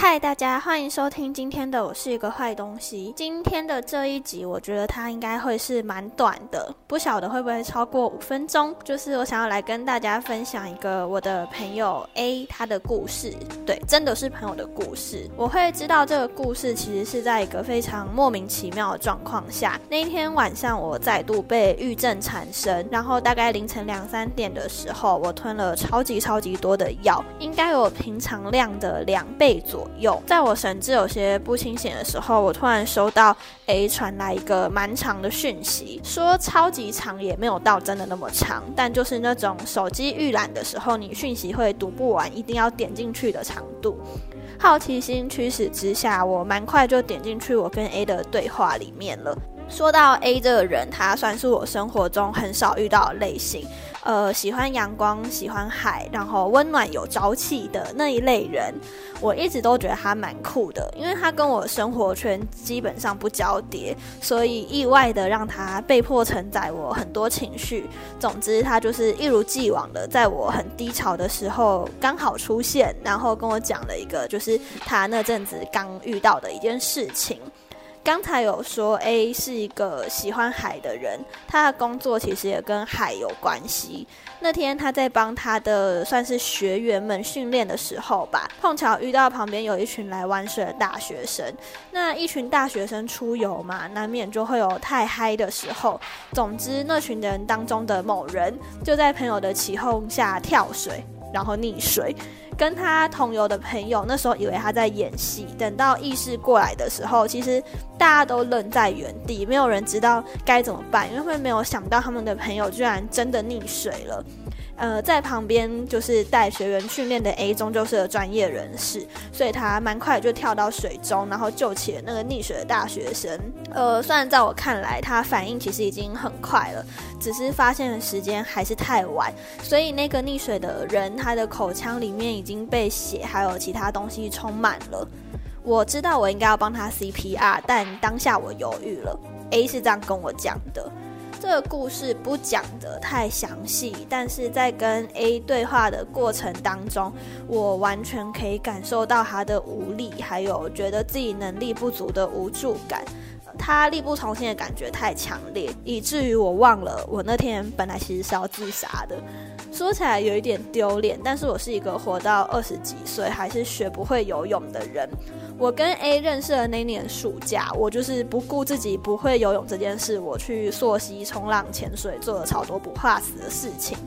嗨，大家欢迎收听今天的我是一个坏东西。今天的这一集，我觉得它应该会是蛮短的，不晓得会不会超过五分钟。就是我想要来跟大家分享一个我的朋友 A 他的故事，对，真的是朋友的故事。我会知道这个故事其实是在一个非常莫名其妙的状况下。那一天晚上，我再度被郁症缠身，然后大概凌晨两三点的时候，我吞了超级超级多的药，应该有平常量的两倍左。有，在我神志有些不清醒的时候，我突然收到 A 传来一个蛮长的讯息，说超级长也没有到真的那么长，但就是那种手机预览的时候，你讯息会读不完，一定要点进去的长度。好奇心驱使之下，我蛮快就点进去我跟 A 的对话里面了。说到 A 这个人，他算是我生活中很少遇到的类型。呃，喜欢阳光，喜欢海，然后温暖有朝气的那一类人，我一直都觉得他蛮酷的，因为他跟我生活圈基本上不交叠，所以意外的让他被迫承载我很多情绪。总之，他就是一如既往的在我很低潮的时候刚好出现，然后跟我讲了一个就是他那阵子刚遇到的一件事情。刚才有说 A 是一个喜欢海的人，他的工作其实也跟海有关系。那天他在帮他的算是学员们训练的时候吧，碰巧遇到旁边有一群来玩水的大学生。那一群大学生出游嘛，难免就会有太嗨的时候。总之，那群人当中的某人就在朋友的起哄下跳水，然后溺水。跟他同游的朋友那时候以为他在演戏，等到意识过来的时候，其实大家都愣在原地，没有人知道该怎么办，因为会没有想到他们的朋友居然真的溺水了。呃，在旁边就是带学员训练的 A 终究是个专业人士，所以他蛮快就跳到水中，然后救起了那个溺水的大学生。呃，虽然在我看来他反应其实已经很快了，只是发现的时间还是太晚，所以那个溺水的人他的口腔里面已经被血还有其他东西充满了。我知道我应该要帮他 CPR，但当下我犹豫了。A 是这样跟我讲的。这个故事不讲得太详细，但是在跟 A 对话的过程当中，我完全可以感受到他的无力，还有觉得自己能力不足的无助感。他力不从心的感觉太强烈，以至于我忘了我那天本来其实是要自杀的。说起来有一点丢脸，但是我是一个活到二十几岁还是学不会游泳的人。我跟 A 认识的那年暑假，我就是不顾自己不会游泳这件事，我去溯溪、冲浪、潜水，做了超多不怕死的事情。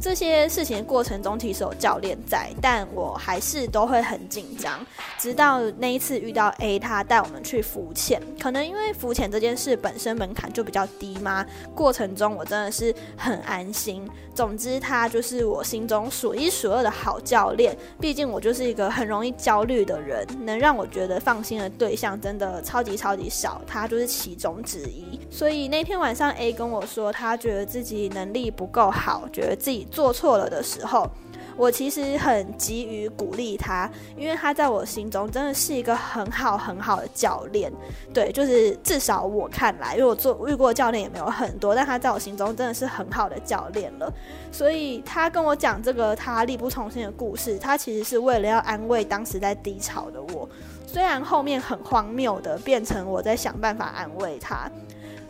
这些事情的过程中其实有教练在，但我还是都会很紧张。直到那一次遇到 A，他带我们去浮潜，可能因为浮潜这件事本身门槛就比较低嘛，过程中我真的是很安心。总之，他就是我心中数一数二的好教练。毕竟我就是一个很容易焦虑的人，能让我觉得放心的对象真的超级超级少，他就是其中之一。所以那天晚上，A 跟我说，他觉得自己能力不够好，觉得自己做错了的时候。我其实很急于鼓励他，因为他在我心中真的是一个很好很好的教练。对，就是至少我看来，因为我做遇过教练也没有很多，但他在我心中真的是很好的教练了。所以他跟我讲这个他力不从心的故事，他其实是为了要安慰当时在低潮的我。虽然后面很荒谬的变成我在想办法安慰他。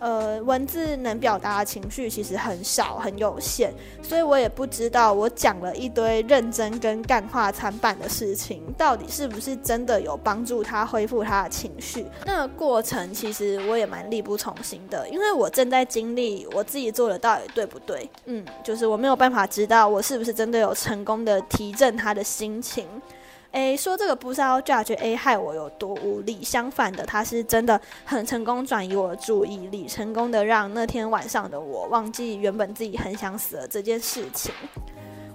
呃，文字能表达的情绪其实很少，很有限，所以我也不知道我讲了一堆认真跟干话参半的事情，到底是不是真的有帮助他恢复他的情绪。那过程其实我也蛮力不从心的，因为我正在经历我自己做的到底对不对？嗯，就是我没有办法知道我是不是真的有成功的提振他的心情。A 说这个不知道 judge A 害我有多无力，相反的，他是真的很成功转移我的注意力，成功的让那天晚上的我忘记原本自己很想死的这件事情。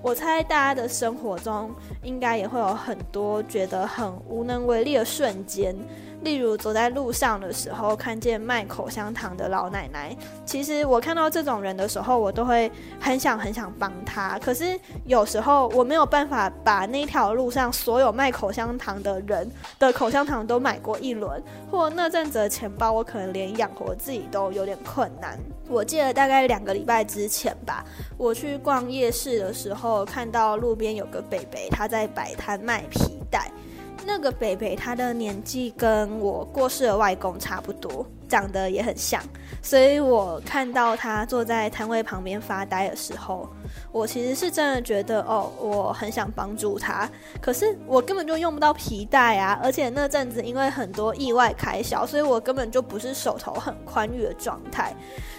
我猜大家的生活中应该也会有很多觉得很无能为力的瞬间。例如走在路上的时候，看见卖口香糖的老奶奶。其实我看到这种人的时候，我都会很想很想帮他。可是有时候我没有办法把那条路上所有卖口香糖的人的口香糖都买过一轮，或那阵子的钱包，我可能连养活自己都有点困难。我记得大概两个礼拜之前吧，我去逛夜市的时候，看到路边有个北北，他在摆摊卖皮带。那个北北他的年纪跟我过世的外公差不多，长得也很像，所以我看到他坐在摊位旁边发呆的时候。我其实是真的觉得，哦，我很想帮助他，可是我根本就用不到皮带啊！而且那阵子因为很多意外开销，所以我根本就不是手头很宽裕的状态。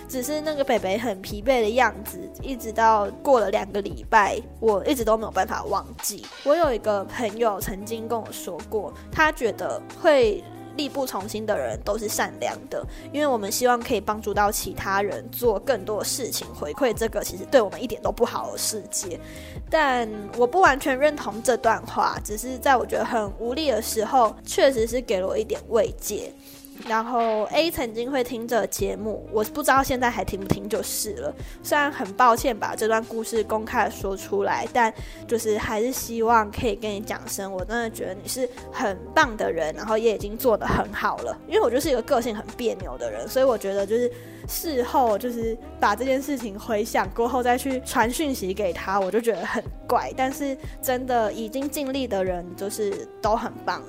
只是那个北北很疲惫的样子，一直到过了两个礼拜，我一直都没有办法忘记。我有一个朋友曾经跟我说过，他觉得会。力不从心的人都是善良的，因为我们希望可以帮助到其他人做更多事情，回馈这个其实对我们一点都不好的世界。但我不完全认同这段话，只是在我觉得很无力的时候，确实是给了我一点慰藉。然后 A 曾经会听这节目，我不知道现在还听不听就是了。虽然很抱歉把这段故事公开说出来，但就是还是希望可以跟你讲声，我真的觉得你是很棒的人，然后也已经做得很好了。因为我就是一个个性很别扭的人，所以我觉得就是事后就是把这件事情回想过后再去传讯息给他，我就觉得很怪。但是真的已经尽力的人，就是都很棒了，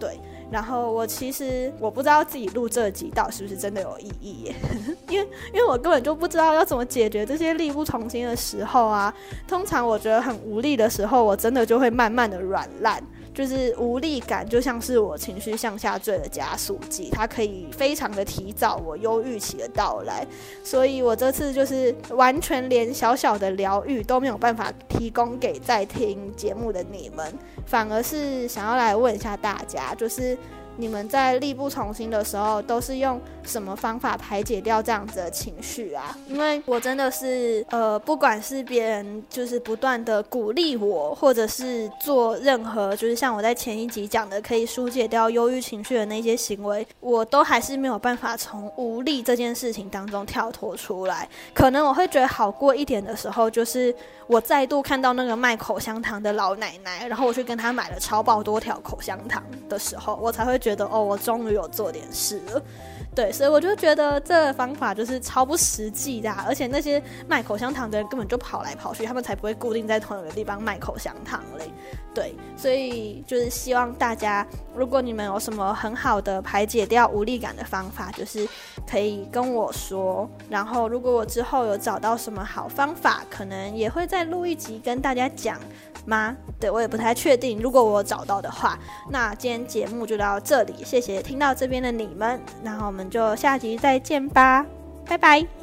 对。然后我其实我不知道自己录这几道是不是真的有意义，耶，因为因为我根本就不知道要怎么解决这些力不从心的时候啊。通常我觉得很无力的时候，我真的就会慢慢的软烂，就是无力感就像是我情绪向下坠的加速剂，它可以非常的提早我忧郁期的到来。所以我这次就是完全连小小的疗愈都没有办法提供给在听节目的你们。反而是想要来问一下大家，就是你们在力不从心的时候，都是用什么方法排解掉这样子的情绪啊？因为我真的是，呃，不管是别人就是不断的鼓励我，或者是做任何就是像我在前一集讲的可以疏解掉忧郁情绪的那些行为，我都还是没有办法从无力这件事情当中跳脱出来。可能我会觉得好过一点的时候，就是。我再度看到那个卖口香糖的老奶奶，然后我去跟她买了超爆多条口香糖的时候，我才会觉觉得哦，我终于有做点事了。对，所以我就觉得这方法就是超不实际的，而且那些卖口香糖的人根本就跑来跑去，他们才不会固定在同一个地方卖口香糖嘞。对，所以就是希望大家，如果你们有什么很好的排解掉无力感的方法，就是可以跟我说。然后，如果我之后有找到什么好方法，可能也会再录一集跟大家讲吗？对我也不太确定。如果我找到的话，那今天节目就到这里，谢谢听到这边的你们。然后我们就下集再见吧，拜拜。